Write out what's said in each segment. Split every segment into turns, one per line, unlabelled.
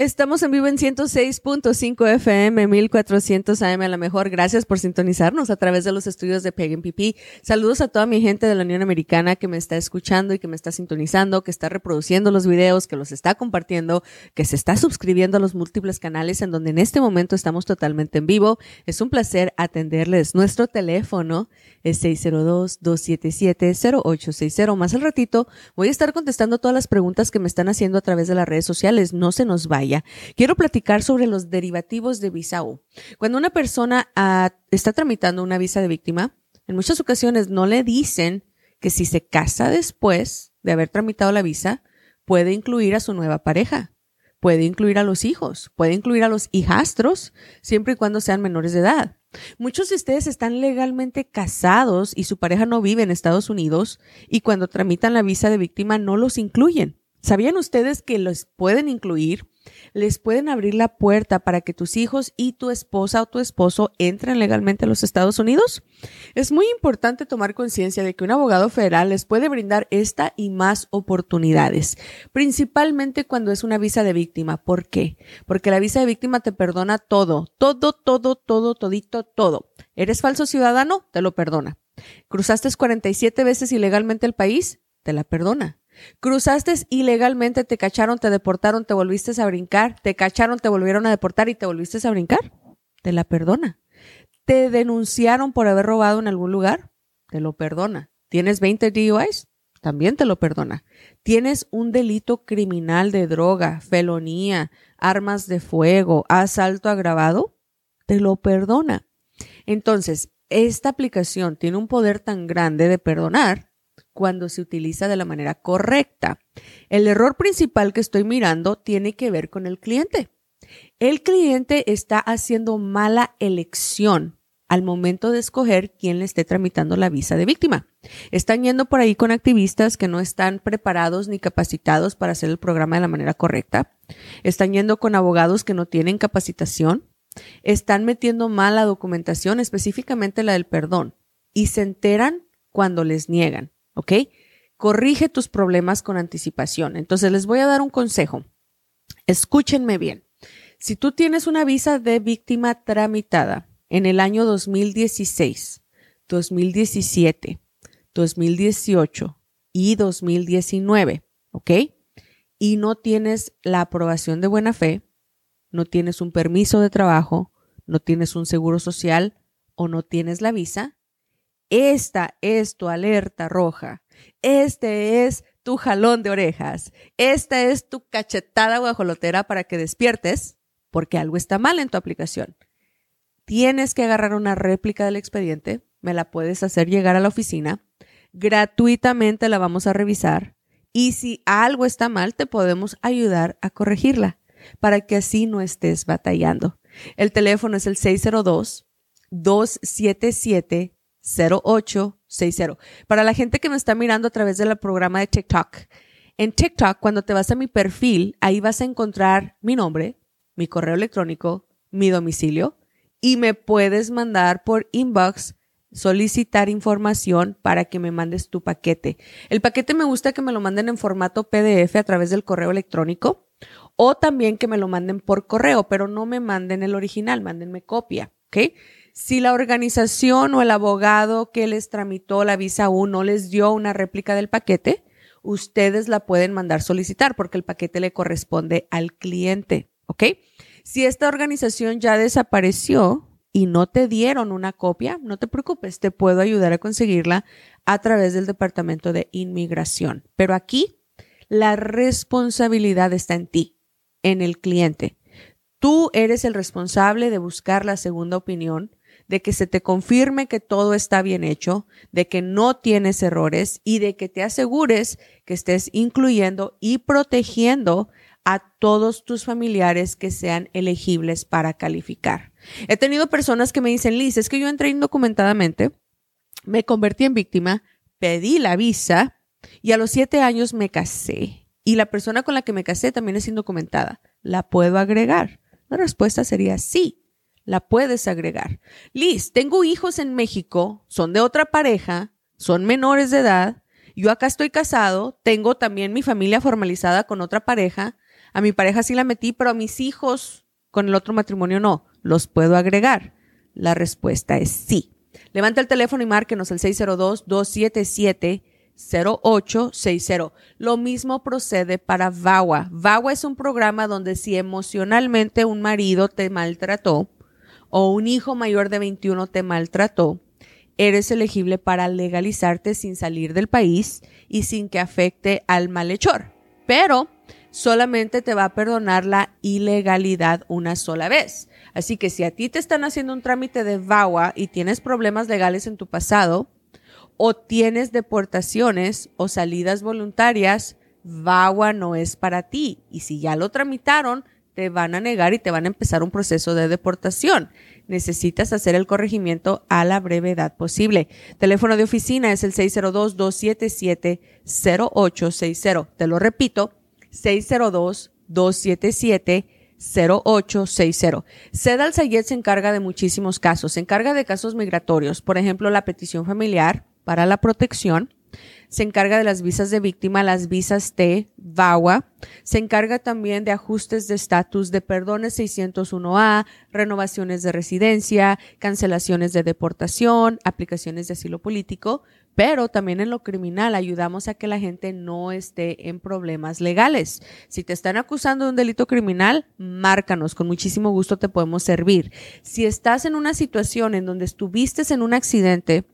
Estamos en vivo en 106.5 FM, 1400 AM a la mejor. Gracias por sintonizarnos a través de los estudios de Pagan PP. Saludos a toda mi gente de la Unión Americana que me está escuchando y que me está sintonizando, que está reproduciendo los videos, que los está compartiendo, que se está suscribiendo a los múltiples canales en donde en este momento estamos totalmente en vivo. Es un placer atenderles. Nuestro teléfono es 602-277-0860. Más al ratito voy a estar contestando todas las preguntas que me están haciendo a través de las redes sociales. No se nos vaya quiero platicar sobre los derivativos de visa U. Cuando una persona ah, está tramitando una visa de víctima, en muchas ocasiones no le dicen que si se casa después de haber tramitado la visa, puede incluir a su nueva pareja, puede incluir a los hijos, puede incluir a los hijastros, siempre y cuando sean menores de edad. Muchos de ustedes están legalmente casados y su pareja no vive en Estados Unidos y cuando tramitan la visa de víctima no los incluyen. ¿Sabían ustedes que los pueden incluir les pueden abrir la puerta para que tus hijos y tu esposa o tu esposo entren legalmente a los Estados Unidos? Es muy importante tomar conciencia de que un abogado federal les puede brindar esta y más oportunidades, principalmente cuando es una visa de víctima. ¿Por qué? Porque la visa de víctima te perdona todo, todo, todo, todo, todito, todo. ¿Eres falso ciudadano? Te lo perdona. ¿Cruzaste 47 veces ilegalmente el país? Te la perdona. Cruzaste ilegalmente, te cacharon, te deportaron, te volviste a brincar, te cacharon, te volvieron a deportar y te volviste a brincar. Te la perdona. Te denunciaron por haber robado en algún lugar, te lo perdona. ¿Tienes 20 DUIs? También te lo perdona. ¿Tienes un delito criminal de droga, felonía, armas de fuego, asalto agravado? Te lo perdona. Entonces, esta aplicación tiene un poder tan grande de perdonar cuando se utiliza de la manera correcta. El error principal que estoy mirando tiene que ver con el cliente. El cliente está haciendo mala elección al momento de escoger quién le esté tramitando la visa de víctima. Están yendo por ahí con activistas que no están preparados ni capacitados para hacer el programa de la manera correcta. Están yendo con abogados que no tienen capacitación. Están metiendo mala documentación, específicamente la del perdón, y se enteran cuando les niegan. ¿Ok? Corrige tus problemas con anticipación. Entonces les voy a dar un consejo. Escúchenme bien. Si tú tienes una visa de víctima tramitada en el año 2016, 2017, 2018 y 2019, ¿ok? Y no tienes la aprobación de buena fe, no tienes un permiso de trabajo, no tienes un seguro social o no tienes la visa, esta es tu alerta roja. Este es tu jalón de orejas. Esta es tu cachetada guajolotera para que despiertes porque algo está mal en tu aplicación. Tienes que agarrar una réplica del expediente. Me la puedes hacer llegar a la oficina. Gratuitamente la vamos a revisar. Y si algo está mal, te podemos ayudar a corregirla para que así no estés batallando. El teléfono es el 602 277 0860. Para la gente que me está mirando a través del programa de TikTok, en TikTok, cuando te vas a mi perfil, ahí vas a encontrar mi nombre, mi correo electrónico, mi domicilio y me puedes mandar por inbox solicitar información para que me mandes tu paquete. El paquete me gusta que me lo manden en formato PDF a través del correo electrónico o también que me lo manden por correo, pero no me manden el original, mándenme copia, ¿ok? Si la organización o el abogado que les tramitó la visa U no les dio una réplica del paquete, ustedes la pueden mandar solicitar porque el paquete le corresponde al cliente, ¿ok? Si esta organización ya desapareció y no te dieron una copia, no te preocupes, te puedo ayudar a conseguirla a través del Departamento de Inmigración. Pero aquí la responsabilidad está en ti, en el cliente. Tú eres el responsable de buscar la segunda opinión de que se te confirme que todo está bien hecho, de que no tienes errores y de que te asegures que estés incluyendo y protegiendo a todos tus familiares que sean elegibles para calificar. He tenido personas que me dicen, Liz, es que yo entré indocumentadamente, me convertí en víctima, pedí la visa y a los siete años me casé. Y la persona con la que me casé también es indocumentada. ¿La puedo agregar? La respuesta sería sí, la puedes agregar. Liz, tengo hijos en México, son de otra pareja, son menores de edad, yo acá estoy casado, tengo también mi familia formalizada con otra pareja, a mi pareja sí la metí, pero a mis hijos con el otro matrimonio no. ¿Los puedo agregar? La respuesta es sí. Levanta el teléfono y márquenos al 602-277-0860. Lo mismo procede para VAWA. VAWA es un programa donde si emocionalmente un marido te maltrató o un hijo mayor de 21 te maltrató, eres elegible para legalizarte sin salir del país y sin que afecte al malhechor. Pero solamente te va a perdonar la ilegalidad una sola vez. Así que si a ti te están haciendo un trámite de VAWA y tienes problemas legales en tu pasado, o tienes deportaciones o salidas voluntarias, VAWA no es para ti. Y si ya lo tramitaron, te van a negar y te van a empezar un proceso de deportación. Necesitas hacer el corregimiento a la brevedad posible. Teléfono de oficina es el 602-277-0860. Te lo repito, 602-277-0860. Seda Sayed se encarga de muchísimos casos. Se encarga de casos migratorios, por ejemplo, la petición familiar para la protección, se encarga de las visas de víctima, las visas T, VAWA, se encarga también de ajustes de estatus de perdones 601A, renovaciones de residencia, cancelaciones de deportación, aplicaciones de asilo político, pero también en lo criminal ayudamos a que la gente no esté en problemas legales. Si te están acusando de un delito criminal, márcanos, con muchísimo gusto te podemos servir. Si estás en una situación en donde estuviste en un accidente,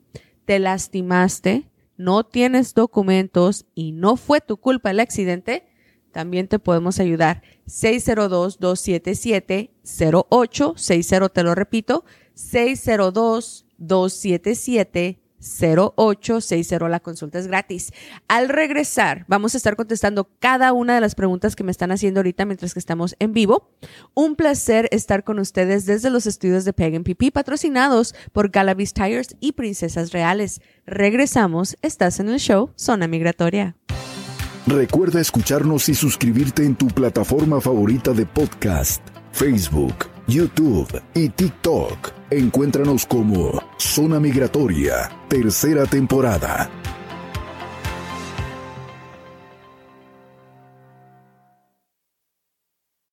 te lastimaste, no tienes documentos y no fue tu culpa el accidente, también te podemos ayudar. 602-277-0860, te lo repito, 602-277 0860. La consulta es gratis. Al regresar, vamos a estar contestando cada una de las preguntas que me están haciendo ahorita mientras que estamos en vivo. Un placer estar con ustedes desde los estudios de Pagan PP, patrocinados por Galavis Tires y Princesas Reales. Regresamos. Estás en el show Zona Migratoria.
Recuerda escucharnos y suscribirte en tu plataforma favorita de podcast, Facebook, YouTube y TikTok. Encuéntranos como Zona Migratoria, tercera temporada.